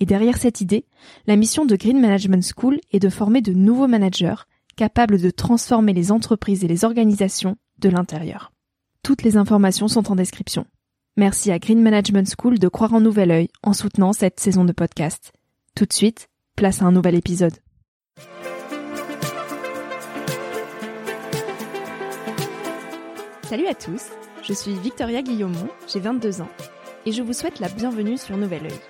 et derrière cette idée, la mission de Green Management School est de former de nouveaux managers capables de transformer les entreprises et les organisations de l'intérieur. Toutes les informations sont en description. Merci à Green Management School de croire en nouvel œil en soutenant cette saison de podcast. Tout de suite, place à un nouvel épisode. Salut à tous, je suis Victoria Guillaumont, j'ai 22 ans, et je vous souhaite la bienvenue sur Nouvel Oeil.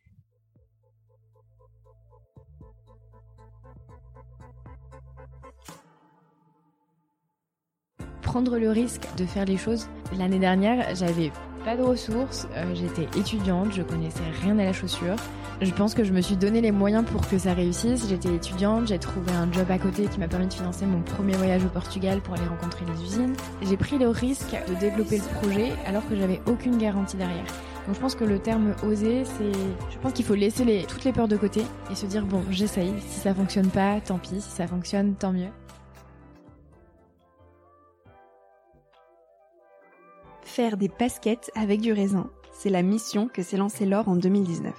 Prendre le risque de faire les choses. L'année dernière, j'avais pas de ressources, euh, j'étais étudiante, je connaissais rien à la chaussure. Je pense que je me suis donné les moyens pour que ça réussisse. J'étais étudiante, j'ai trouvé un job à côté qui m'a permis de financer mon premier voyage au Portugal pour aller rencontrer les usines. J'ai pris le risque de développer le projet alors que j'avais aucune garantie derrière. Donc je pense que le terme oser, c'est, je pense qu'il faut laisser toutes les peurs de côté et se dire bon, j'essaye. Si ça fonctionne pas, tant pis. Si ça fonctionne, tant mieux. Faire des baskets avec du raisin, c'est la mission que s'est lancée Laure en 2019.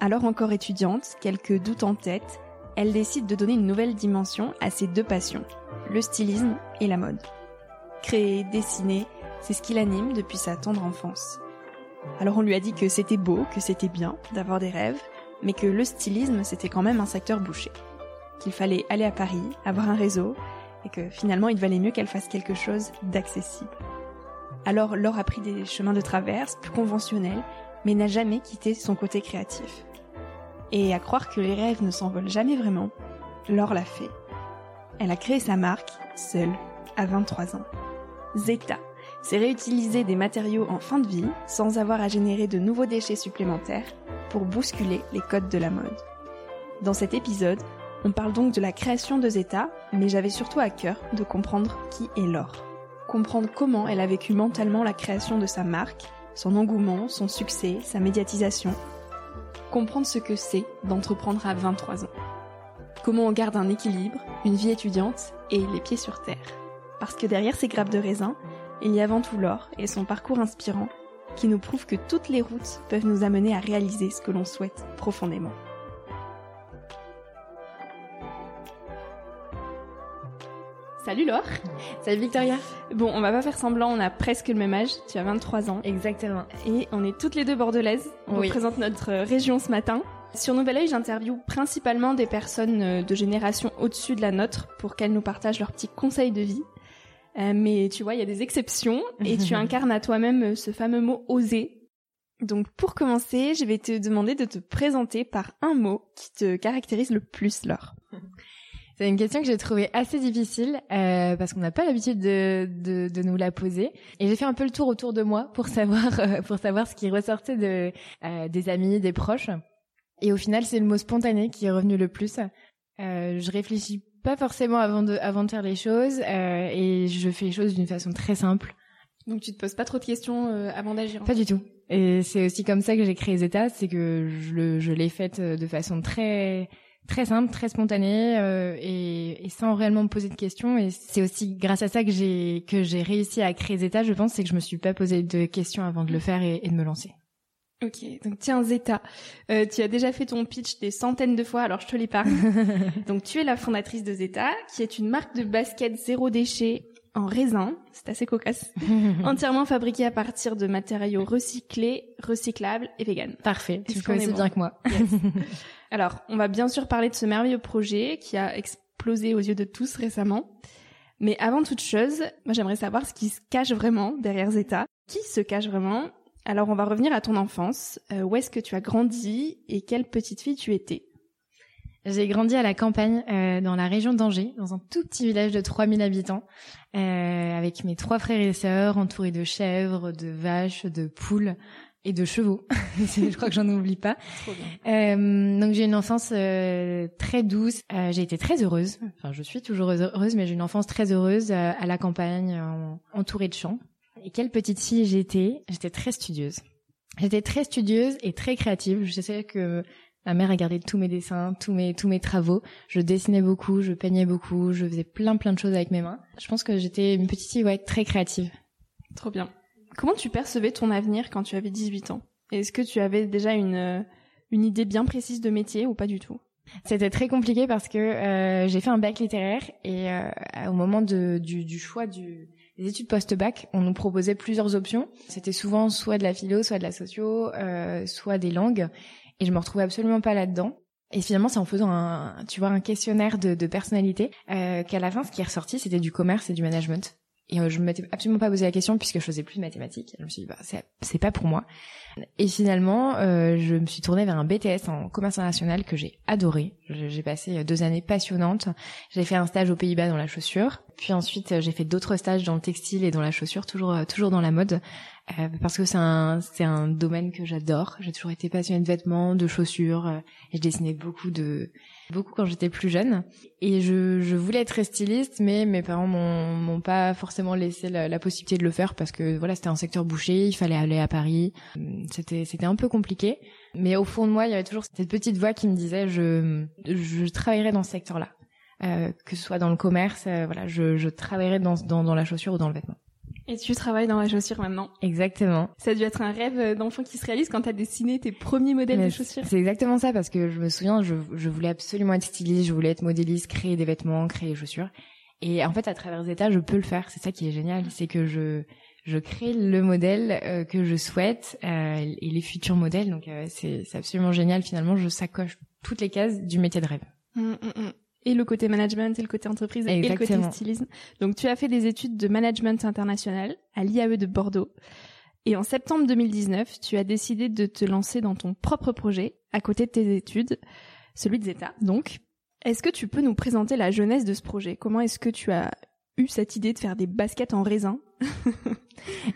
Alors encore étudiante, quelques doutes en tête, elle décide de donner une nouvelle dimension à ses deux passions, le stylisme et la mode. Créer, dessiner, c'est ce qui l'anime depuis sa tendre enfance. Alors on lui a dit que c'était beau, que c'était bien d'avoir des rêves, mais que le stylisme c'était quand même un secteur bouché. Qu'il fallait aller à Paris, avoir un réseau, et que finalement il valait mieux qu'elle fasse quelque chose d'accessible. Alors Laure a pris des chemins de traverse plus conventionnels, mais n'a jamais quitté son côté créatif. Et à croire que les rêves ne s'envolent jamais vraiment, Laure l'a fait. Elle a créé sa marque, seule, à 23 ans. Zeta, c'est réutiliser des matériaux en fin de vie sans avoir à générer de nouveaux déchets supplémentaires pour bousculer les codes de la mode. Dans cet épisode, on parle donc de la création de Zeta, mais j'avais surtout à cœur de comprendre qui est Laure comprendre comment elle a vécu mentalement la création de sa marque, son engouement, son succès, sa médiatisation. Comprendre ce que c'est d'entreprendre à 23 ans. Comment on garde un équilibre, une vie étudiante et les pieds sur terre. Parce que derrière ces grappes de raisin, il y a avant tout l'or et son parcours inspirant qui nous prouve que toutes les routes peuvent nous amener à réaliser ce que l'on souhaite profondément. Salut Laure Salut Victoria Bon, on va pas faire semblant, on a presque le même âge, tu as 23 ans. Exactement. Et on est toutes les deux bordelaises, on représente notre région ce matin. Sur Nouvel Oeil, j'interviewe principalement des personnes euh, de génération au-dessus de la nôtre pour qu'elles nous partagent leurs petits conseils de vie. Euh, mais tu vois, il y a des exceptions et tu incarnes à toi-même euh, ce fameux mot oser. Donc pour commencer, je vais te demander de te présenter par un mot qui te caractérise le plus, Laure. C'est une question que j'ai trouvée assez difficile euh, parce qu'on n'a pas l'habitude de, de, de, nous la poser. Et j'ai fait un peu le tour autour de moi pour savoir euh, pour savoir ce qui ressortait de euh, des amis, des proches. Et au final, c'est le mot spontané qui est revenu le plus. Euh, je réfléchis pas forcément avant de avant de faire les choses euh, et je fais les choses d'une façon très simple. Donc tu te poses pas trop de questions avant d'agir. Pas du tout. Et c'est aussi comme ça que j'ai créé Zeta, c'est que je, je l'ai faite de façon très très simple, très spontané euh, et, et, sans réellement me poser de questions. Et c'est aussi grâce à ça que j'ai que j'ai réussi à créer Zeta, je pense, c'est que je me suis pas posé de questions avant de le faire et, de me lancer. Ok, donc tiens Zeta, euh, tu as déjà fait ton pitch des centaines de fois, alors je te l'épargne. donc tu es la fondatrice de Zeta, qui est une marque de basket zéro déchet en raisin, c'est assez cocasse, entièrement fabriquée à partir de matériaux recyclés, recyclables et vegan. Parfait, tu connais aussi bien que moi. Alors, on va bien sûr parler de ce merveilleux projet qui a explosé aux yeux de tous récemment. Mais avant toute chose, moi j'aimerais savoir ce qui se cache vraiment derrière Zeta. Qui se cache vraiment? Alors on va revenir à ton enfance. Euh, où est-ce que tu as grandi et quelle petite fille tu étais? J'ai grandi à la campagne, euh, dans la région d'Angers, dans un tout petit village de 3000 habitants, euh, avec mes trois frères et sœurs, entourés de chèvres, de vaches, de poules et de chevaux. je crois que j'en oublie pas. Euh, donc j'ai une enfance euh, très douce. Euh, j'ai été très heureuse. Enfin, je suis toujours heureuse, mais j'ai une enfance très heureuse euh, à la campagne, entourée de champs. Et quelle petite fille j'étais J'étais très studieuse. J'étais très studieuse et très créative. Je sais que ma mère a gardé tous mes dessins, tous mes tous mes travaux. Je dessinais beaucoup, je peignais beaucoup, je faisais plein plein de choses avec mes mains. Je pense que j'étais une petite fille ouais très créative. Trop bien. Comment tu percevais ton avenir quand tu avais 18 ans? Est-ce que tu avais déjà une, euh, une idée bien précise de métier ou pas du tout? C'était très compliqué parce que euh, j'ai fait un bac littéraire et euh, au moment de, du, du, choix du, des études post-bac, on nous proposait plusieurs options. C'était souvent soit de la philo, soit de la socio, euh, soit des langues, et je me retrouvais absolument pas là-dedans. Et finalement, c'est en faisant un, tu vois, un questionnaire de, de personnalité euh, qu'à la fin, ce qui est ressorti, c'était du commerce et du management. Et euh, je m'étais absolument pas posé la question puisque je faisais plus de mathématiques. Je me suis dit, bah, c'est pas pour moi. Et finalement, euh, je me suis tournée vers un BTS en commerce international que j'ai adoré. J'ai passé deux années passionnantes. J'ai fait un stage aux Pays-Bas dans la chaussure. Puis ensuite, j'ai fait d'autres stages dans le textile et dans la chaussure, toujours toujours dans la mode, euh, parce que c'est un c'est un domaine que j'adore. J'ai toujours été passionnée de vêtements, de chaussures. Euh, et je dessinais beaucoup de beaucoup quand j'étais plus jeune. Et je, je voulais être styliste, mais mes parents m'ont pas forcément laissé la, la, possibilité de le faire parce que voilà, c'était un secteur bouché, il fallait aller à Paris. C'était c'était un peu compliqué. Mais au fond de moi, il y avait toujours cette petite voix qui me disait je je travaillerai dans ce secteur-là, euh, que ce soit dans le commerce, euh, voilà, je, je travaillerai dans, dans dans la chaussure ou dans le vêtement. Et tu travailles dans la chaussure maintenant. Exactement. Ça a dû être un rêve d'enfant qui se réalise quand t'as dessiné tes premiers modèles de chaussures. C'est exactement ça parce que je me souviens, je, je voulais absolument être styliste, je voulais être modéliste, créer des vêtements, créer des chaussures. Et en fait, à travers Zeta, je peux le faire. C'est ça qui est génial, c'est que je je crée le modèle euh, que je souhaite euh, et les futurs modèles. Donc euh, c'est absolument génial. Finalement, je sacoche toutes les cases du métier de rêve. Hum, hum, hum et le côté management et le côté entreprise et le côté stylisme. Donc tu as fait des études de management international à l'IAE de Bordeaux. Et en septembre 2019, tu as décidé de te lancer dans ton propre projet à côté de tes études, celui de Zeta. Donc, est-ce que tu peux nous présenter la jeunesse de ce projet? Comment est-ce que tu as eu cette idée de faire des baskets en raisin?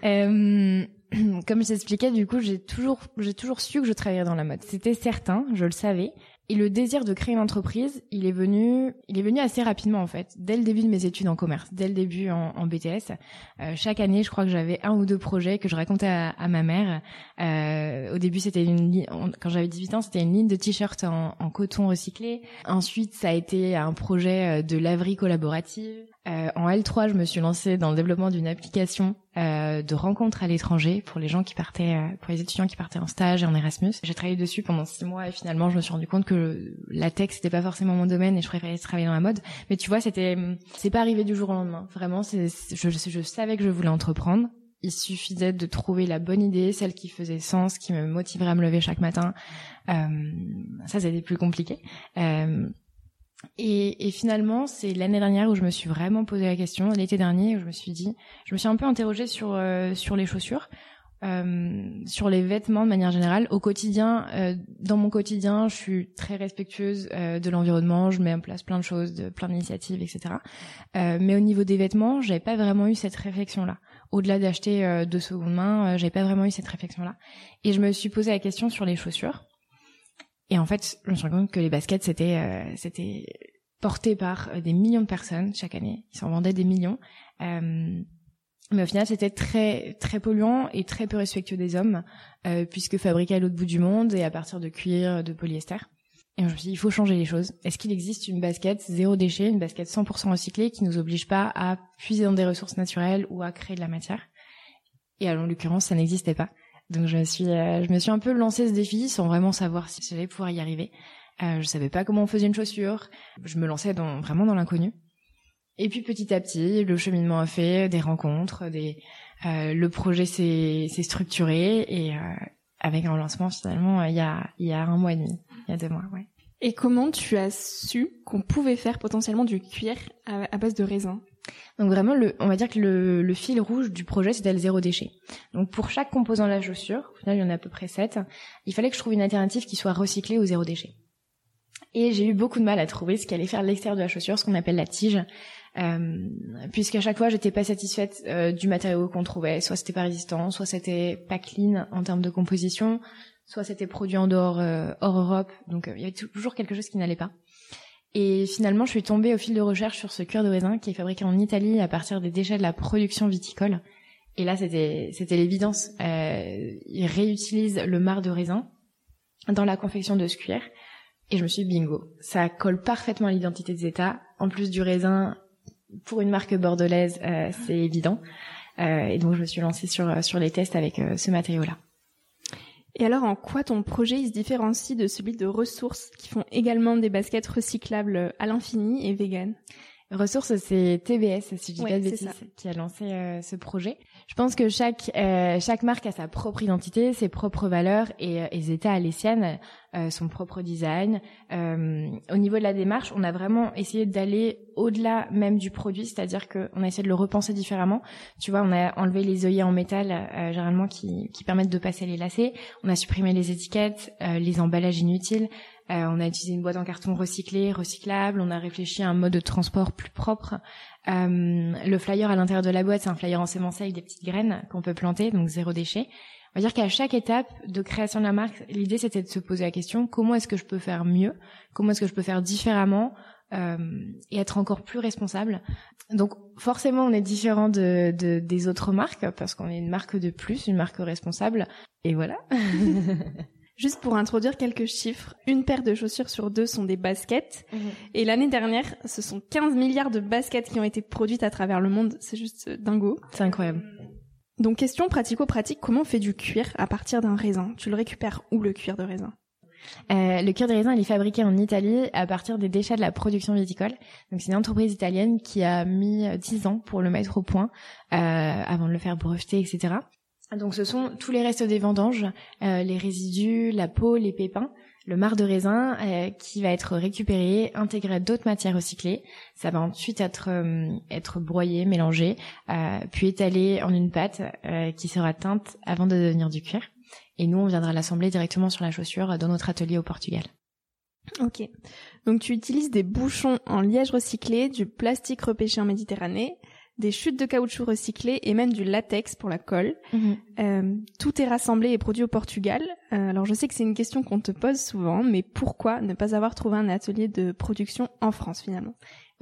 Euh, Comme je t'expliquais, du coup, j'ai toujours, j'ai toujours su que je travaillerais dans la mode. C'était certain, je le savais. Et le désir de créer une entreprise, il est venu, il est venu assez rapidement en fait, dès le début de mes études en commerce, dès le début en, BTS. Euh, chaque année, je crois que j'avais un ou deux projets que je racontais à, à ma mère. Euh, au début, c'était une, quand j'avais 18 ans, c'était une ligne de t-shirts en, en, coton recyclé. Ensuite, ça a été un projet euh, de laverie collaborative. Euh, en L3, je me suis lancée dans le développement d'une application euh, de rencontres à l'étranger pour les gens qui partaient, euh, pour les étudiants qui partaient en stage et en Erasmus. J'ai travaillé dessus pendant six mois et finalement, je me suis rendu compte que la tech c'était pas forcément mon domaine et je préférais travailler dans la mode. Mais tu vois, c'était, c'est pas arrivé du jour au lendemain. Vraiment, c'est, je, je savais que je voulais entreprendre. Il suffisait de trouver la bonne idée, celle qui faisait sens, qui me motiverait à me lever chaque matin. Euh, ça, c'était plus compliqué. Euh, et, et, finalement, c'est l'année dernière où je me suis vraiment posé la question, l'été dernier, où je me suis dit, je me suis un peu interrogée sur euh, sur les chaussures. euh, sur les vêtements de manière générale. Au quotidien, euh, dans mon quotidien, je suis très respectueuse euh, de l'environnement. Je mets en place plein de choses, plein d'initiatives, etc. mais au niveau des vêtements, j'avais pas vraiment eu cette réflexion-là. Au-delà d'acheter de seconde main, j'avais pas vraiment eu cette réflexion-là. Et je me suis posé la question sur les chaussures. Et en fait, je me suis rendu compte que les baskets, c'était, c'était porté par des millions de personnes chaque année. Ils s'en vendaient des millions. Mais au final, c'était très très polluant et très peu respectueux des hommes, euh, puisque fabriqué à l'autre bout du monde et à partir de cuir, de polyester. Et je me suis dit, il faut changer les choses. Est-ce qu'il existe une basket zéro déchet, une basket 100% recyclée qui nous oblige pas à puiser dans des ressources naturelles ou à créer de la matière? Et en l'occurrence, ça n'existait pas. Donc je me suis, euh, je me suis un peu lancé ce défi sans vraiment savoir si j'allais pouvoir y arriver. Euh, je savais pas comment on faisait une chaussure. Je me lançais dans, vraiment dans l'inconnu. Et puis petit à petit, le cheminement a fait des rencontres, des, euh, le projet s'est structuré et euh, avec un lancement finalement il y a il y a un mois et demi, il y a deux mois, ouais. Et comment tu as su qu'on pouvait faire potentiellement du cuir à, base de raisin? Donc vraiment, le, on va dire que le, le fil rouge du projet, c'était le zéro déchet. Donc pour chaque composant de la chaussure, au final il y en a à peu près sept, il fallait que je trouve une alternative qui soit recyclée au zéro déchet. Et j'ai eu beaucoup de mal à trouver ce qui allait faire l'extérieur de la chaussure, ce qu'on appelle la tige. Euh, puisqu'à chaque fois j'étais pas satisfaite euh, du matériau qu'on trouvait, soit c'était pas résistant, soit c'était pas clean en termes de composition, soit c'était produit en dehors euh, hors Europe, donc il y avait toujours quelque chose qui n'allait pas. Et finalement, je suis tombée au fil de recherche sur ce cuir de raisin qui est fabriqué en Italie à partir des déchets de la production viticole. Et là, c'était l'évidence. Euh, ils réutilisent le marc de raisin dans la confection de ce cuir. Et je me suis dit, bingo, ça colle parfaitement à l'identité des États. En plus du raisin, pour une marque bordelaise, euh, c'est évident. Euh, et donc je me suis lancée sur sur les tests avec euh, ce matériau-là. Et alors, en quoi ton projet se différencie de celui de ressources qui font également des baskets recyclables à l'infini et vegan Ressources, c'est TBS, si je dis pas de bêtises, qui a lancé ce projet. Je pense que chaque chaque marque a sa propre identité, ses propres valeurs et, et Zeta a les siennes. Euh, son propre design. Euh, au niveau de la démarche, on a vraiment essayé d'aller au-delà même du produit, c'est-à-dire qu'on a essayé de le repenser différemment. Tu vois, on a enlevé les œillets en métal, euh, généralement qui, qui permettent de passer les lacets. On a supprimé les étiquettes, les emballages inutiles. On a utilisé une boîte en carton recyclée, recyclable. On a réfléchi à un mode de transport plus propre. le flyer à l'intérieur de la boîte, c'est un flyer en avec des petites graines qu'on peut planter, donc zéro déchet. On va dire qu'à chaque étape de création de la marque, l'idée c'était de se poser la question comment est-ce que je peux faire mieux, comment est-ce que je peux faire différemment euh, et être encore plus responsable? Donc forcément on est différent de, de des autres marques parce qu'on est une marque de plus, une marque responsable et voilà. Juste pour introduire quelques chiffres, une paire de chaussures sur deux sont des baskets. Mhm. Et l'année dernière, ce sont 15 milliards de baskets qui ont été produites à travers le monde. C'est juste dingo. C'est incroyable. Donc question pratico-pratique, comment on fait du cuir à partir d'un raisin? Tu le récupères où le cuir de raisin? Euh, le cuir de raisin, il est fabriqué en Italie à partir des déchets de la production viticole. Donc c'est une entreprise italienne qui a mis 10 ans pour le mettre au point, euh, avant de le faire breveter, etc. Donc ce sont tous les restes des vendanges, euh, les résidus, la peau, les pépins le marc de raisin euh, qui va être récupéré, intégré à d'autres matières recyclées. Ça va ensuite être euh, être broyé, mélangé, euh, puis étalé en une pâte qui sera teinte avant de devenir du cuir. Et nous, on viendra l'assembler directement sur la chaussure dans notre atelier au Portugal. Ok. Donc tu utilises des bouchons en liège recyclé, du plastique repêché en Méditerranée, des chutes de caoutchouc recyclées et même du latex pour la colle. Mhm. Euh, tout est rassemblé et produit au Portugal. Euh, alors je sais que c'est une question qu'on te pose souvent, mais pourquoi ne pas avoir trouvé un atelier de production en France finalement?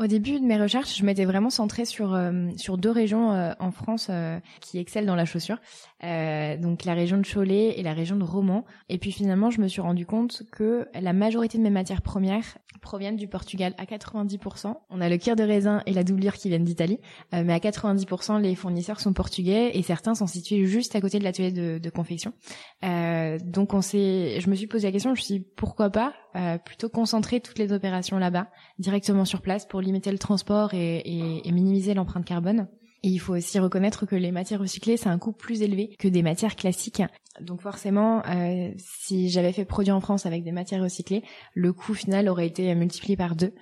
Au début de mes recherches, je m'étais vraiment centrée sur euh, sur deux régions euh, en France euh, qui excellent dans la chaussure, donc la région de Cholet et la région de Romans. Et puis finalement, je me suis rendu compte que la majorité de mes matières premières proviennent du Portugal à 90%. On a le cuir de raisin et la doublure qui viennent d'Italie, mais à 90% les fournisseurs sont portugais et certains sont situés juste à côté de l'atelier de, de, confection. donc on s'est, je me suis posé la question, je me suis dit pourquoi pas plutôt concentrer toutes les opérations là-bas directement sur place pour limiter le transport et, et, minimiser l'empreinte carbone. Et il faut aussi reconnaître que les matières recyclées, c'est un coût plus élevé que des matières classiques. Donc forcément, euh, si j'avais fait produit en France avec des matières recyclées, le coût final aurait été multiplié par deux.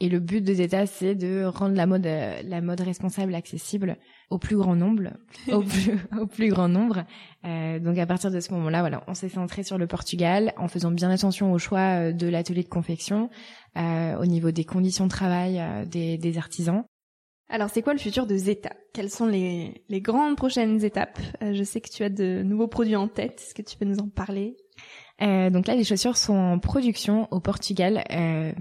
Et le but de Zeta, c'est de rendre la mode, la mode responsable accessible. au plus grand nombre, au plus, au plus grand nombre. Euh, donc à partir de ce moment-là, voilà, on s'est centré sur le Portugal en faisant bien attention au choix de l'atelier de confection, au niveau des conditions de travail des, des artisans. Alors, c'est quoi le futur de Zeta? Quelles sont les, les, grandes prochaines étapes? Je sais que tu as de nouveaux produits en tête. Est-ce que tu peux nous en parler? Euh, Donc là, les chaussures sont en production au Portugal. Euh,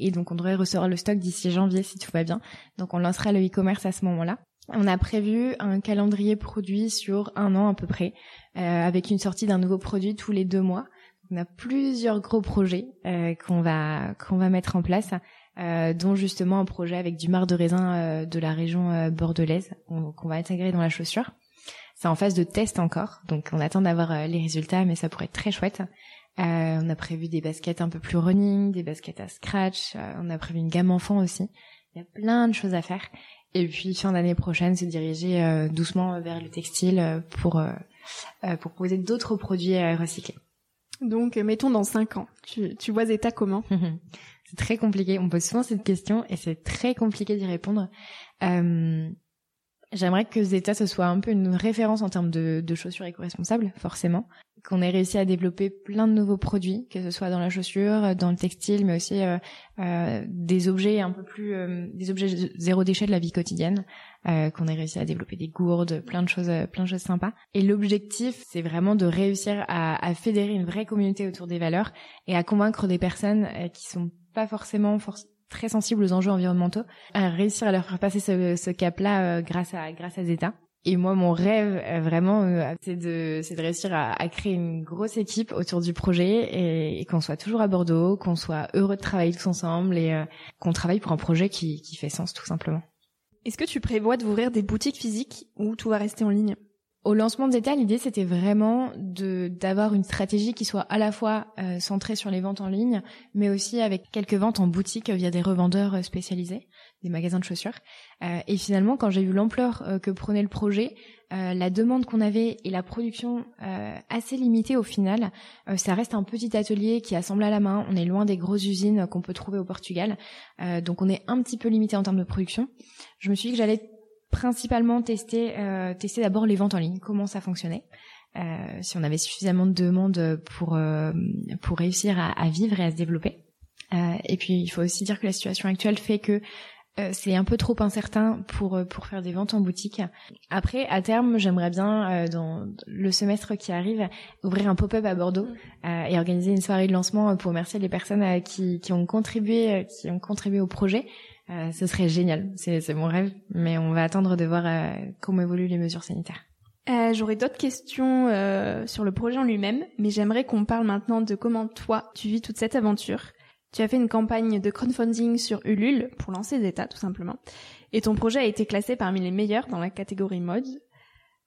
et donc, on devrait recevoir le stock d'ici janvier si tout va bien. Donc, on lancera le e-commerce à ce moment-là. On a prévu un calendrier produit sur un an à peu près, euh, avec une sortie d'un nouveau produit tous les deux mois. On a plusieurs gros projets euh, qu'on va qu'on va mettre en place, euh, dont justement un projet avec du marc de raisin euh, de la région euh, bordelaise qu'on va intégrer dans la chaussure. C'est en phase de test encore, donc on attend d'avoir euh, les résultats, mais ça pourrait être très chouette. On a prévu des baskets un peu plus running, des baskets à scratch. on a prévu une gamme enfant aussi. Il y a plein de choses à faire. Et puis fin d'année prochaine, se diriger doucement vers le textile pour pour proposer d'autres produits recyclés. Donc, mettons dans cinq ans, tu, tu vois Zeta comment C'est très compliqué. On pose souvent cette question et c'est très compliqué d'y répondre. Euh, J'aimerais que Zeta ce soit un peu une référence en termes de, de chaussures éco-responsables, forcément. Qu'on ait réussi à développer plein de nouveaux produits, que ce soit dans la chaussure, dans le textile, mais aussi euh, euh, des objets un peu plus, euh, des objets zéro déchet de la vie quotidienne. Euh, qu'on ait réussi à développer des gourdes, plein de choses, plein de choses sympas. Et l'objectif, c'est vraiment de réussir à, à, fédérer une vraie communauté autour des valeurs et à convaincre des personnes euh, qui sont pas forcément très sensibles aux enjeux environnementaux, à réussir à leur faire passer ce, ce cap-là euh, grâce à grâce à Zeta. Et moi, mon rêve, euh, vraiment, euh, c'est de, c'est de réussir à, à, créer une grosse équipe autour du projet et, et qu'on soit toujours à Bordeaux, qu'on soit heureux de travailler tous ensemble et qu'on travaille pour un projet qui, qui fait sens, tout simplement. Est-ce que tu prévois d'ouvrir des boutiques physiques ou tout va rester en ligne? Au lancement de Zeta, l'idée c'était vraiment de d'avoir une stratégie qui soit à la fois euh, centrée sur les ventes en ligne, mais aussi avec quelques ventes en boutique via des revendeurs euh, spécialisés, des magasins de chaussures. Euh, et finalement, quand j'ai vu l'ampleur que prenait le projet, la demande qu'on avait et la production assez limitée au final, ça reste un petit atelier qui assemble à la main. On est loin des grosses usines qu'on peut trouver au Portugal, donc on est un petit peu limité en termes de production. Je me suis dit que j'allais principalement tester, euh, tester d'abord les ventes en ligne, comment ça fonctionnait. Euh, si on avait suffisamment de demandes pour euh, pour réussir à, à, vivre et à se développer. Euh, et puis il faut aussi dire que la situation actuelle fait que euh, c'est un peu trop incertain pour pour faire des ventes en boutique. Après, à terme, j'aimerais bien dans le semestre qui arrive ouvrir un pop-up à Bordeaux et organiser une soirée de lancement pour remercier les personnes qui qui ont contribué qui ont contribué au projet euh, ce serait génial, c'est mon rêve, mais on va attendre de voir euh, comment évoluent les mesures sanitaires. Euh, J'aurais d'autres questions euh, sur le projet en lui-même, mais j'aimerais qu'on parle maintenant de comment toi tu vis toute cette aventure. Tu as fait une campagne de crowdfunding sur Ulule pour lancer Zeta tout simplement, et ton projet a été classé parmi les meilleurs dans la catégorie mode.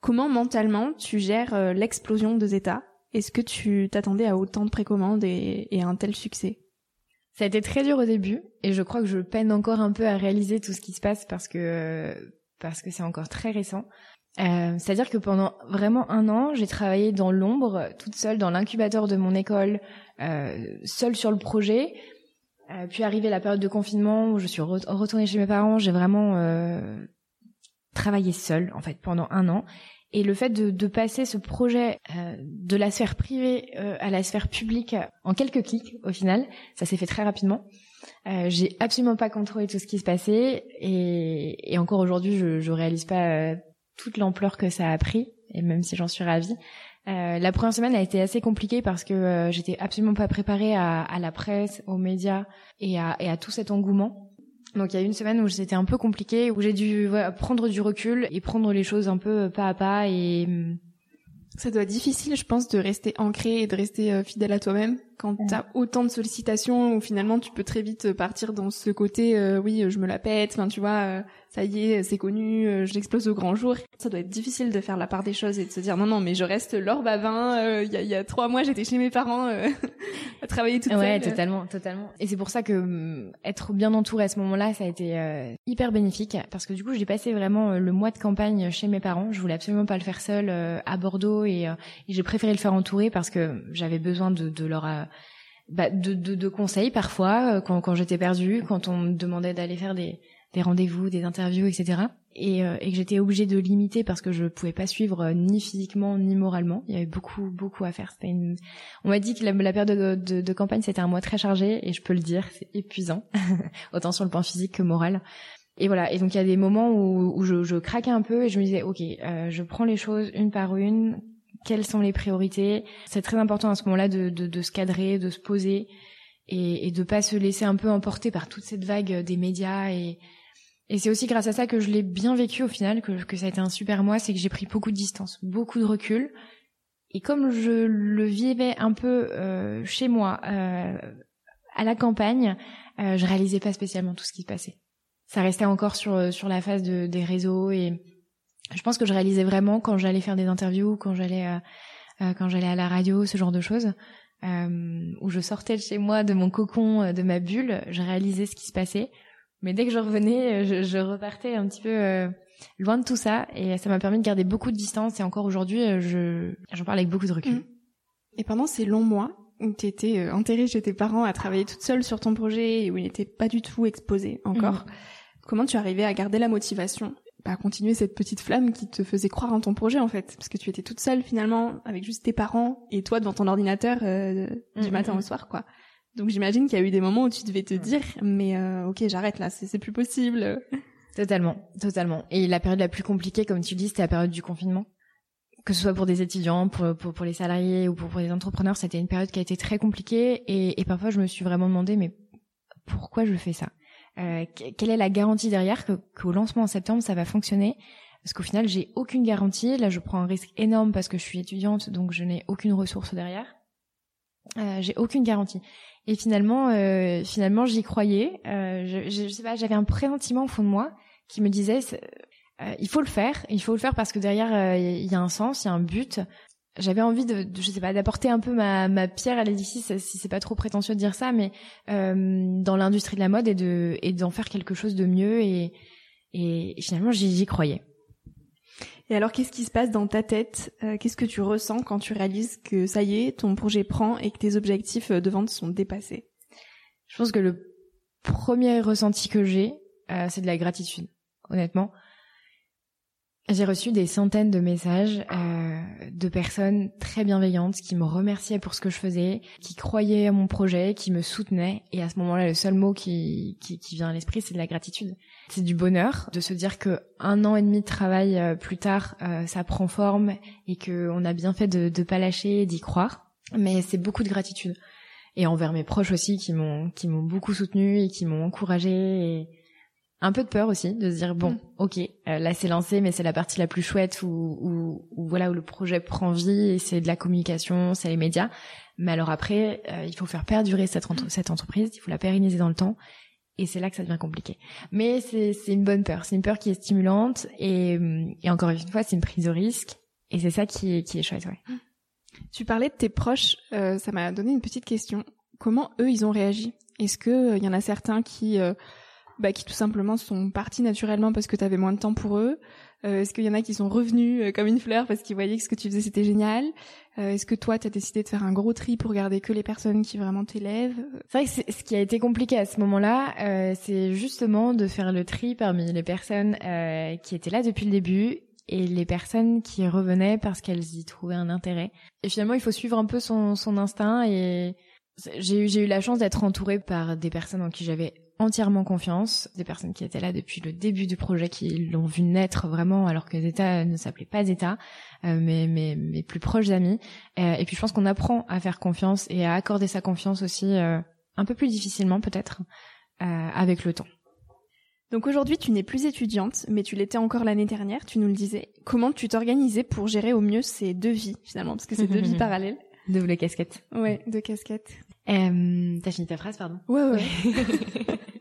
Comment mentalement tu gères l'explosion de Zeta? Est-ce que tu t'attendais à autant de précommandes et, et à un tel succès? Ça a été très dur au début et je crois que je peine encore un peu à réaliser tout ce qui se passe parce que parce que c'est encore très récent. Euh, C'est-à-dire que pendant vraiment un an, j'ai travaillé dans l'ombre, toute seule dans l'incubateur de mon école, euh, seule sur le projet. Euh, puis arrivé la période de confinement où je suis retournée chez mes parents, j'ai vraiment travaillé seule en fait pendant un an. Et le fait de, de passer ce projet euh, de la sphère privée euh, à la sphère publique en quelques clics, au final, ça s'est fait très rapidement. Euh, j'ai absolument pas contrôlé tout ce qui se passait et, et encore aujourd'hui, je, je réalise pas euh, toute l'ampleur que ça a pris. Et même si j'en suis ravie, euh, la première semaine a été assez compliquée parce que j'étais absolument pas préparée à, à, la presse, aux médias et à, et à tout cet engouement. Donc il y a une semaine où c'était un peu compliqué, où j'ai dû prendre du recul et prendre les choses un peu pas à pas et hum, ça doit être difficile, je pense, de rester ancré et de rester euh, fidèle à toi-même quand tu t'as autant de sollicitations où finalement tu peux très vite partir dans ce côté euh, oui je me la pète, enfin tu vois euh, ça y est, c'est connu, euh, je l'explose au grand jour. Ça doit être difficile de faire la part des choses et de se dire non, non, mais je reste l'orbe à vin. Euh, il y, a, y, a, trois mois, j'étais chez mes parents euh, à travailler toute ouais, seule. Ouais, totalement, totalement. Et c'est pour ça que hum, être bien entourée à ce moment-là, ça a été hyper bénéfique parce que du coup, j'ai passé vraiment le mois de campagne chez mes parents. Je voulais absolument pas le faire seule à Bordeaux et, et j'ai préféré le faire entouré parce que j'avais besoin de, de leur bah, de, de, de, conseils parfois quand, quand j'étais perdue, quand on me demandait d'aller faire des des rendez-vous, des interviews, etc. Et, euh, et que j'étais obligée de limiter parce que je pouvais pas suivre euh, ni physiquement ni moralement. Il y avait beaucoup beaucoup à faire. Une... On m'a dit que la, la période de, de, de campagne c'était un mois très chargé et je peux le dire, c'est épuisant, autant sur le plan physique que moral. Et voilà. Et donc il y a des moments où, où je, je craquais un peu et je me disais ok, euh, je prends les choses une par une. Quelles sont les priorités C'est très important à ce moment-là de, de, de se cadrer, de se poser et, et de pas se laisser un peu emporter par toute cette vague des médias et et c'est aussi grâce à ça que je l'ai bien vécu au final, que, que ça a été un super mois, c'est que j'ai pris beaucoup de distance, beaucoup de recul. Et comme je le vivais un peu euh, chez moi, euh, à la campagne, euh, je réalisais pas spécialement tout ce qui se passait. Ça restait encore sur sur la phase de, des réseaux et je pense que je réalisais vraiment quand j'allais faire des interviews, quand j'allais euh, euh, quand j'allais à la radio, ce genre de choses, euh, où je sortais de chez moi, de mon cocon, de ma bulle, je réalisais ce qui se passait. Mais dès que je revenais, je, je repartais un petit peu euh, loin de tout ça et ça m'a permis de garder beaucoup de distance et encore aujourd'hui, je j'en parle avec beaucoup de recul. Mmh. Et pendant ces longs mois où tu étais euh, enterrée chez tes parents à travailler toute seule sur ton projet et où il n'était pas du tout exposé encore, mmh. comment tu arrivais à garder la motivation à continuer cette petite flamme qui te faisait croire en ton projet en fait parce que tu étais toute seule finalement avec juste tes parents et toi devant ton ordinateur euh, du mmh, matin au soir quoi. Donc j'imagine qu'il y a eu des moments où tu devais te dire mais euh, ok j'arrête là c'est plus possible. Totalement, totalement. Et la période la plus compliquée comme tu dis c'était la période du confinement. Que ce soit pour des étudiants, pour, pour, pour les salariés ou pour, pour les entrepreneurs, c'était une période qui a été très compliquée et, et parfois je me suis vraiment demandé mais pourquoi je fais ça? Euh, Quelle est la garantie derrière que qu'au lancement en septembre ça va fonctionner? Parce qu'au final j'ai aucune garantie. Là je prends un risque énorme parce que je suis étudiante donc je n'ai aucune ressource derrière. Euh, j'ai aucune garantie. Et finalement, euh, finalement, j'y croyais. Euh, je, je, sais pas, j'avais un présentiment au fond de moi qui me disait euh, il faut le faire, il faut le faire parce que derrière il y a un sens, il y a un but. J'avais envie de, de, je sais pas, d'apporter un peu ma, ma pierre à l'édifice, si c'est pas trop prétentieux de dire ça, mais euh, dans l'industrie de la mode et de et d'en faire quelque chose de mieux et et, finalement j'y croyais. Et alors, qu'est-ce qui se passe dans ta tête euh, Qu'est-ce que tu ressens quand tu réalises que ça y est, ton projet prend et que tes objectifs de vente sont dépassés? Je pense que le premier ressenti que j'ai, euh, c'est de la gratitude, honnêtement. J'ai reçu des centaines de messages euh, de personnes très bienveillantes qui me remerciaient pour ce que je faisais, qui croyaient à mon projet, qui me soutenaient. Et à ce moment-là, le seul mot qui, qui, qui vient à l'esprit, c'est de la gratitude. C'est du bonheur de se dire que un an et demi de travail euh, plus tard, euh, ça prend forme et que on a bien fait de ne pas lâcher, d'y croire. Mais c'est beaucoup de gratitude. Et envers mes proches aussi, qui m'ont qui m'ont beaucoup soutenu et qui m'ont encouragé. Et un peu de peur aussi de se dire bon mm. ok euh, là c'est lancé mais c'est la partie la plus chouette où, où, où, voilà où le projet prend vie et c'est de la communication c'est les médias. Mais alors après euh, il faut faire perdurer cette, entre cette entreprise il faut la pérenniser dans le temps et c'est là que ça devient compliqué. Mais c'est c'est une bonne peur c'est une peur qui est stimulante et, et encore une fois c'est une prise de risque et c'est ça qui est qui est chouette ouais. Mm. tu parlais de tes proches euh, ça m'a donné une petite question. Comment eux ils ont réagi? Est-ce que il y en a certains qui bah, qui tout simplement sont partis naturellement parce que tu avais moins de temps pour eux. Euh, Est-ce qu'il y en a qui sont revenus euh, comme une fleur parce qu'ils voyaient que ce que tu faisais c'était génial? Euh, Est-ce que toi tu as décidé de faire un gros tri pour garder que les personnes qui vraiment t'élèvent? C'est vrai que ce qui a été compliqué à ce moment-là, euh, c'est justement de faire le tri parmi les personnes euh, qui étaient là depuis le début et les personnes qui revenaient parce qu'elles y trouvaient un intérêt. Et finalement, il faut suivre un peu son, son instinct et j'ai eu, eu la chance d'être entourée par des personnes en qui j'avais entièrement confiance, des personnes qui étaient là depuis le début du projet, qui l'ont vu naître vraiment alors que Zeta ne s'appelait pas Zeta, euh, mais mes, mes plus proches amis. Euh, et puis je pense qu'on apprend à faire confiance et à accorder sa confiance aussi euh, un peu plus difficilement peut-être avec le temps. Donc aujourd'hui, tu n'es plus étudiante, mais tu l'étais encore l'année dernière, tu nous le disais. Comment tu t'organisais pour gérer au mieux ces deux vies, finalement, parce que c'est deux vies parallèles? Double casquette. Ouais, deux casquettes. Euh, T'as fini ta phrase, pardon Ouais, ouais.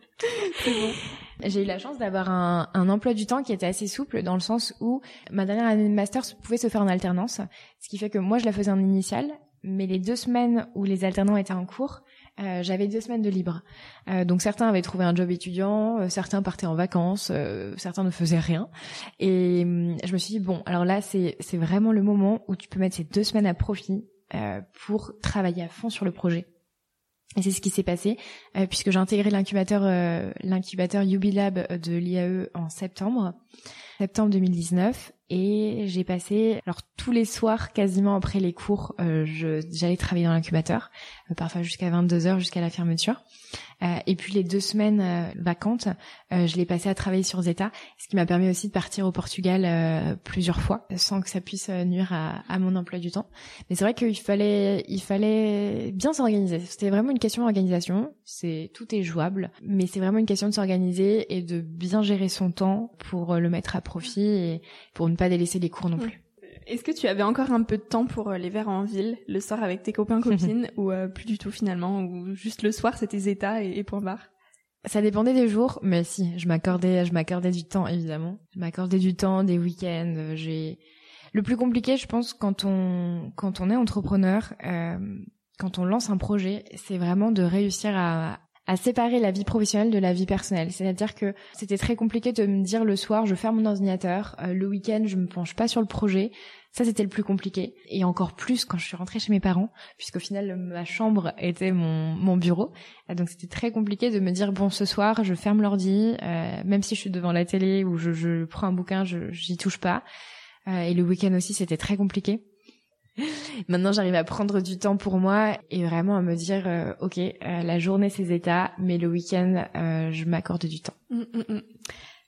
J'ai eu la chance d'avoir un, un, emploi du temps qui était assez souple dans le sens où ma dernière année de master pouvait se faire en alternance, ce qui fait que moi je la faisais en initiale, mais les deux semaines où les alternants étaient en cours, euh, j'avais deux semaines de libre. Euh, donc certains avaient trouvé un job étudiant, euh, certains partaient en vacances, euh, certains ne faisaient rien. Et hum, je me suis dit bon, alors là c'est c'est vraiment le moment où tu peux mettre ces deux semaines à profit euh, pour travailler à fond sur le projet Et c'est ce qui s'est passé puisque j'ai intégré l'incubateur l'incubateur Ubilab de l'IAE en septembre septembre 2019 et j'ai passé alors tous les soirs quasiment après les cours euh, j'allais travailler dans l'incubateur euh, parfois jusqu'à 22 heures jusqu'à la fermeture euh, et puis les deux semaines euh, vacantes, euh, je l'ai passé à travailler sur Zeta, ce qui m'a permis aussi de partir au Portugal plusieurs fois, sans que ça puisse nuire à, à mon emploi du temps. Mais c'est vrai qu'il fallait, il fallait bien s'organiser. C'était vraiment une question d'organisation. C'est tout est jouable, mais c'est vraiment une question de s'organiser et de bien gérer son temps pour le mettre à profit et pour ne pas délaisser les cours non plus. Est-ce que tu avais encore un peu de temps pour euh, les verres en ville le soir avec tes copains copines ou euh, plus du tout finalement ou juste le soir c'était Zeta et, et point barre ça dépendait des jours, mais si, je m'accordais, je m'accordais du temps évidemment. Je m'accordais du temps, des week-ends. Euh, j'ai le plus compliqué, je pense, quand on quand on est entrepreneur, euh, quand on lance un projet, c'est vraiment de réussir à à séparer la vie professionnelle de la vie personnelle. C'est-à-dire que c'était très compliqué de me dire le soir, je ferme mon ordinateur, euh, le week-end, je me penche pas sur le projet. Ça, c'était le plus compliqué. Et encore plus quand je suis rentrée chez mes parents, puisqu'au final, ma chambre était mon, mon bureau. Donc, c'était très compliqué de me dire, bon, ce soir, je ferme l'ordi, euh, même si je suis devant la télé ou je, je prends un bouquin, je j'y touche pas. Euh, et le week-end aussi, c'était très compliqué. Maintenant, j'arrive à prendre du temps pour moi et vraiment à me dire, euh, ok, euh, la journée c'est états, mais le week-end, euh, je m'accorde du temps. Mm, mm, mm.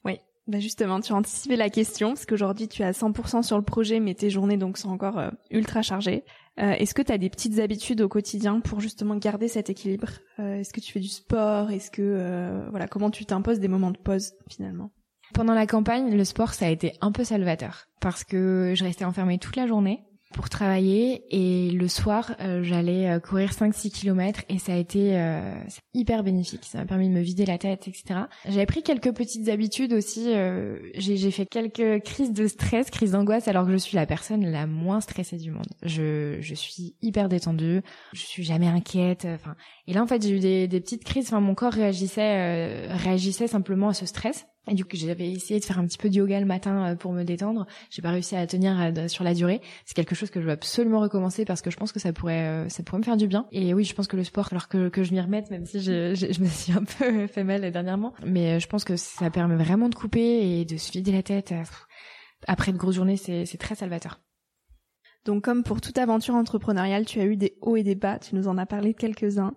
Oui, bah justement, tu as anticipé la question parce qu'aujourd'hui tu as 100% sur le projet, mais tes journées donc sont encore ultra chargées. Est-ce que tu as des petites habitudes au quotidien pour justement garder cet équilibre? Est-ce que tu fais du sport? Est-ce que voilà, comment tu t'imposes des moments de pause finalement? Pendant la campagne, le sport, ça a été un peu salvateur parce que je restais enfermée toute la journée pour travailler et le soir euh, j'allais euh, courir 5-6 km et ça a été euh, hyper bénéfique. Ça m'a permis de me vider la tête etc j'avais pris quelques petites habitudes aussi j'ai fait quelques crises de stress crises d'angoisse alors que je suis la personne la moins stressée du monde. Je, je suis hyper détendue je suis jamais inquiète enfin. Et là en fait j'ai eu des, des petites crises enfin mon corps réagissait réagissait simplement à ce stress et du coup, j'avais essayé de faire un petit peu de yoga le matin euh, pour me détendre. J'ai pas réussi à tenir euh, sur la durée. C'est quelque chose que je veux absolument recommencer parce que je pense que ça pourrait, euh, ça pourrait me faire du bien. Et oui, je pense que le sport, alors que, je m'y remette, même si je, me suis un peu fait mal dernièrement, mais je pense que ça permet vraiment de couper et de se vider la tête. Après une grosse journée, c'est, très salvateur. Donc, comme pour toute aventure entrepreneuriale, tu as eu des hauts et des bas. Tu nous en as parlé de quelques-uns.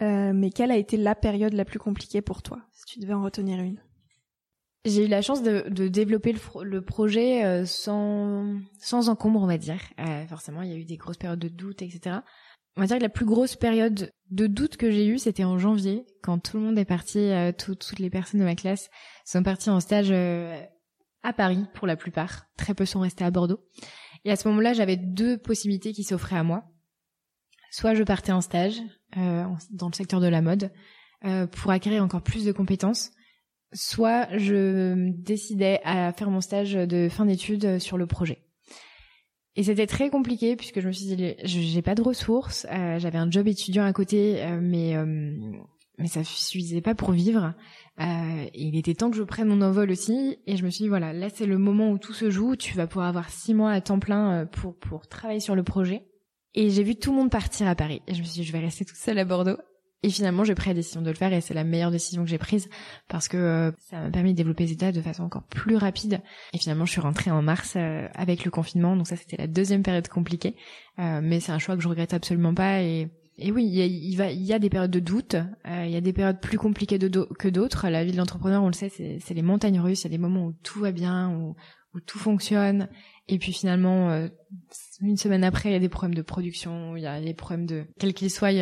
Mais quelle a été la période la plus compliquée pour toi, si tu devais en retenir une? J'ai eu la chance de, de développer le, le, projet euh, sans, sans encombre, on va dire. Euh, forcément, il y a eu des grosses périodes de doute, etc. On va dire que la plus grosse période de doute que j'ai eue, c'était en janvier, quand tout le monde est parti, euh, toutes les personnes de ma classe sont parties en stage euh, à Paris pour la plupart. Très peu sont restés à Bordeaux. Et à ce moment-là, j'avais deux possibilités qui s'offraient à moi. Soit je partais en stage dans le secteur de la mode pour acquérir encore plus de compétences, soit je décidais à faire mon stage de fin d'études sur le projet. Et c'était très compliqué puisque je me suis dit j'ai pas de ressources, euh, j'avais un job étudiant à côté euh, mais euh, mais ça suffisait pas pour vivre. il était temps que je prenne mon envol aussi et je me suis dit voilà, là c'est le moment où tout se joue, tu vas pouvoir avoir six mois à temps plein pour pour travailler sur le projet. Et j'ai vu tout le monde partir à Paris et je me suis dit je vais rester toute seule à Bordeaux et finalement, j'ai pris la décision de le faire et c'est la meilleure décision que j'ai prise parce que euh, ça m'a permis de développer Zeta de façon encore plus rapide. Et finalement, je suis rentrée en mars euh, avec le confinement, donc ça c'était la deuxième période compliquée. Euh, mais c'est un choix que je regrette absolument pas et et oui, il y a, y a des périodes de doute, il y a des périodes plus compliquées que d'autres. La vie de l'entrepreneur, on le sait, c'est les montagnes russes. Il y a des moments où tout va bien, où, où tout fonctionne, et puis finalement, euh, une semaine après, il y a des problèmes de production, il y a des problèmes de quel qu'il soit.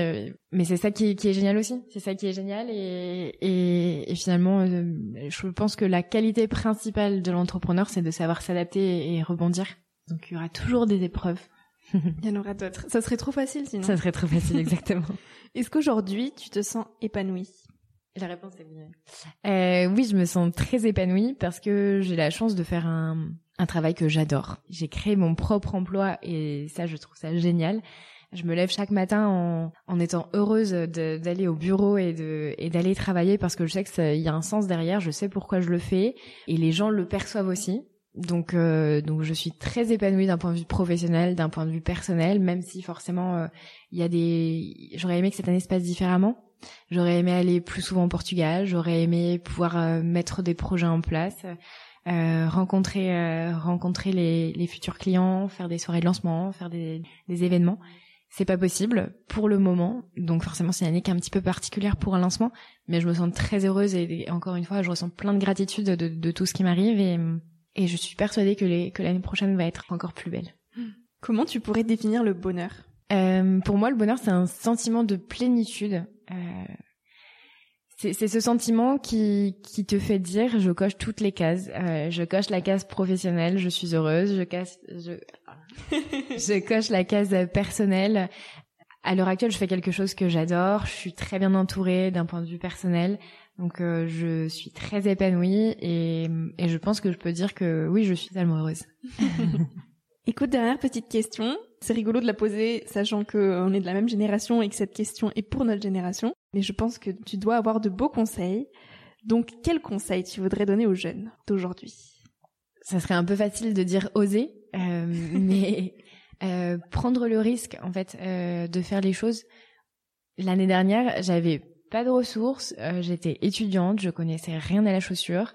Mais c'est ça qui est, qui est, génial aussi. C'est ça qui est génial. Et, et, et finalement, euh, je pense que la qualité principale de l'entrepreneur, c'est de savoir s'adapter et rebondir. Donc il y aura toujours des épreuves. il y en aura d'autres. Ça serait trop facile sinon. Ça serait trop facile, exactement. Est-ce qu'aujourd'hui, tu te sens épanouie? La réponse est oui. Euh, oui, je me sens très épanouie parce que j'ai la chance de faire un, un travail que j'adore. J'ai créé mon propre emploi et ça, je trouve ça génial. Je me lève chaque matin en, en étant heureuse d'aller au bureau et de et d'aller travailler parce que je sais qu'il y a un sens derrière, je sais pourquoi je le fais et les gens le perçoivent aussi. Donc, euh, donc je suis très épanouie d'un point de vue professionnel, d'un point de vue personnel, même si forcément euh, il y a des. J'aurais aimé que cette année se passe différemment. J'aurais aimé aller plus souvent au Portugal. J'aurais aimé pouvoir euh, mettre des projets en place, rencontrer rencontrer les, les, futurs clients, faire des soirées de lancement, faire des, des événements. C'est pas possible pour le moment, donc forcément c'est une année qui est un petit peu particulière pour un lancement, mais je me sens très heureuse et, encore une fois je ressens plein de gratitude de, de tout ce qui m'arrive et et je suis persuadée que, les, que l'année prochaine va être encore plus belle. Comment tu pourrais définir le bonheur? Euh, Pour moi, le bonheur, c'est un sentiment de plénitude. Euh, c'est, c'est ce sentiment qui, qui te fait dire je coche toutes les cases. Euh, je coche la case professionnelle, je suis heureuse. Je, casse, je, je coche la case personnelle. À l'heure actuelle, je fais quelque chose que j'adore. Je suis très bien entourée d'un point de vue personnel. Donc euh, je suis très épanouie et, et, je pense que je peux dire que oui, je suis tellement heureuse. Écoute, dernière petite question. C'est rigolo de la poser, sachant qu'on est de la même génération et que cette question est pour notre génération. Mais je pense que tu dois avoir de beaux conseils. Donc, quels conseils tu voudrais donner aux jeunes d'aujourd'hui? Ça serait un peu facile de dire oser, euh, mais euh, prendre le risque, en fait, euh, de faire les choses. L'année dernière, j'avais pas de ressources, euh, j'étais étudiante, je connaissais rien à la chaussure.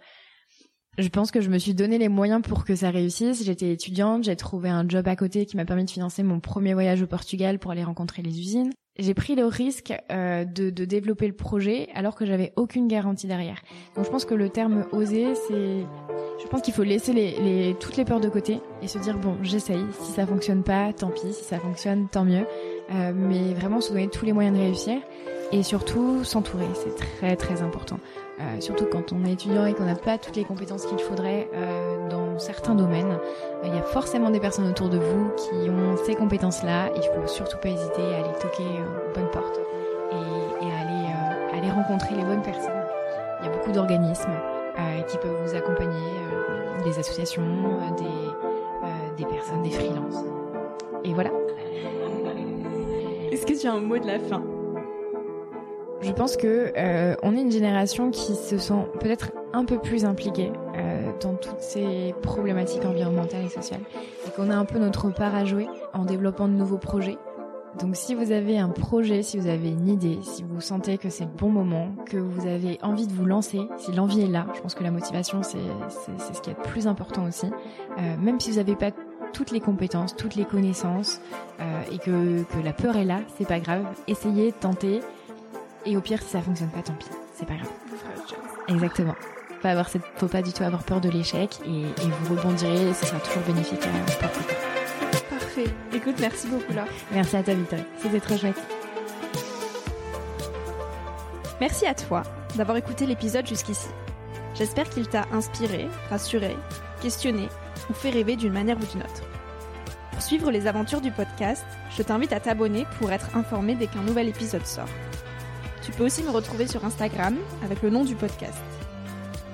Je pense que je me suis donné les moyens pour que ça réussisse. J'étais étudiante, j'ai trouvé un job à côté qui m'a permis de financer mon premier voyage au Portugal pour aller rencontrer les usines. J'ai pris le risque euh, de, de, développer le projet alors que j'avais aucune garantie derrière. Donc je pense que le terme oser, c'est, je pense qu'il faut laisser les, les, toutes les peurs de côté et se dire bon, j'essaye. Si ça fonctionne pas, tant pis. Si ça fonctionne, tant mieux. Euh, mais vraiment se donner tous les moyens de réussir et surtout s'entourer, c'est très très important. Euh, surtout quand on est étudiant et qu'on n'a pas toutes les compétences qu'il faudrait euh, dans certains domaines. Euh, il y a forcément des personnes autour de vous qui ont ces compétences-là. Il faut surtout pas hésiter à aller toquer aux bonnes portes et, et à aller, aller rencontrer les bonnes personnes. Il y a beaucoup d'organismes qui peuvent vous accompagner, des associations, des, des personnes, des freelances. Et voilà. Est-ce que tu as un mot de la fin? Je pense que euh, on est une génération qui se sent peut-être un peu plus impliquée euh, dans toutes ces problématiques environnementales et sociales, et qu'on a un peu notre part à jouer en développant de nouveaux projets. Donc si vous avez un projet, si vous avez une idée, si vous sentez que c'est le bon moment, que vous avez envie de vous lancer, si l'envie est là, je pense que la motivation c'est ce qui est le plus important aussi. Euh, même si vous n'avez pas toutes les compétences, toutes les connaissances, et que, que la peur est là, c'est pas grave. Essayez, tentez. Et au pire, si ça fonctionne pas, tant pis, c'est pas grave. Exactement. Faut, avoir cette... Faut pas du tout avoir peur de l'échec et, et vous rebondirez, ce sera toujours bénéfique tard. Parfait. Écoute, merci beaucoup Laure. Merci à toi Victoria, c'était très chouette. Merci à toi d'avoir écouté l'épisode jusqu'ici. J'espère qu'il t'a inspiré, rassuré, questionné ou fait rêver d'une manière ou d'une autre. Pour suivre les aventures du podcast, je t'invite à t'abonner pour être informé dès qu'un nouvel épisode sort. Tu peux aussi me retrouver sur Instagram avec le nom du podcast.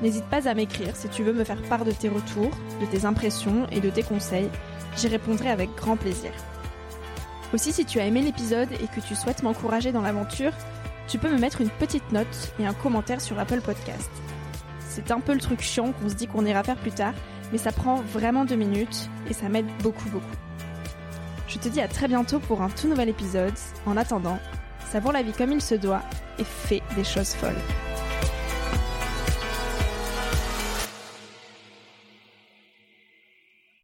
N'hésite pas à m'écrire si tu veux me faire part de tes retours, de tes impressions et de tes conseils. J'y répondrai avec grand plaisir. Aussi, si tu as aimé l'épisode et que tu souhaites m'encourager dans l'aventure, tu peux me mettre une petite note et un commentaire sur Apple Podcast. C'est un peu le truc chiant qu'on se dit qu'on ira faire plus tard, mais ça prend vraiment deux minutes et ça m'aide beaucoup beaucoup. Je te dis à très bientôt pour un tout nouvel épisode. En attendant, Savoure la vie comme il se doit et fais des choses folles.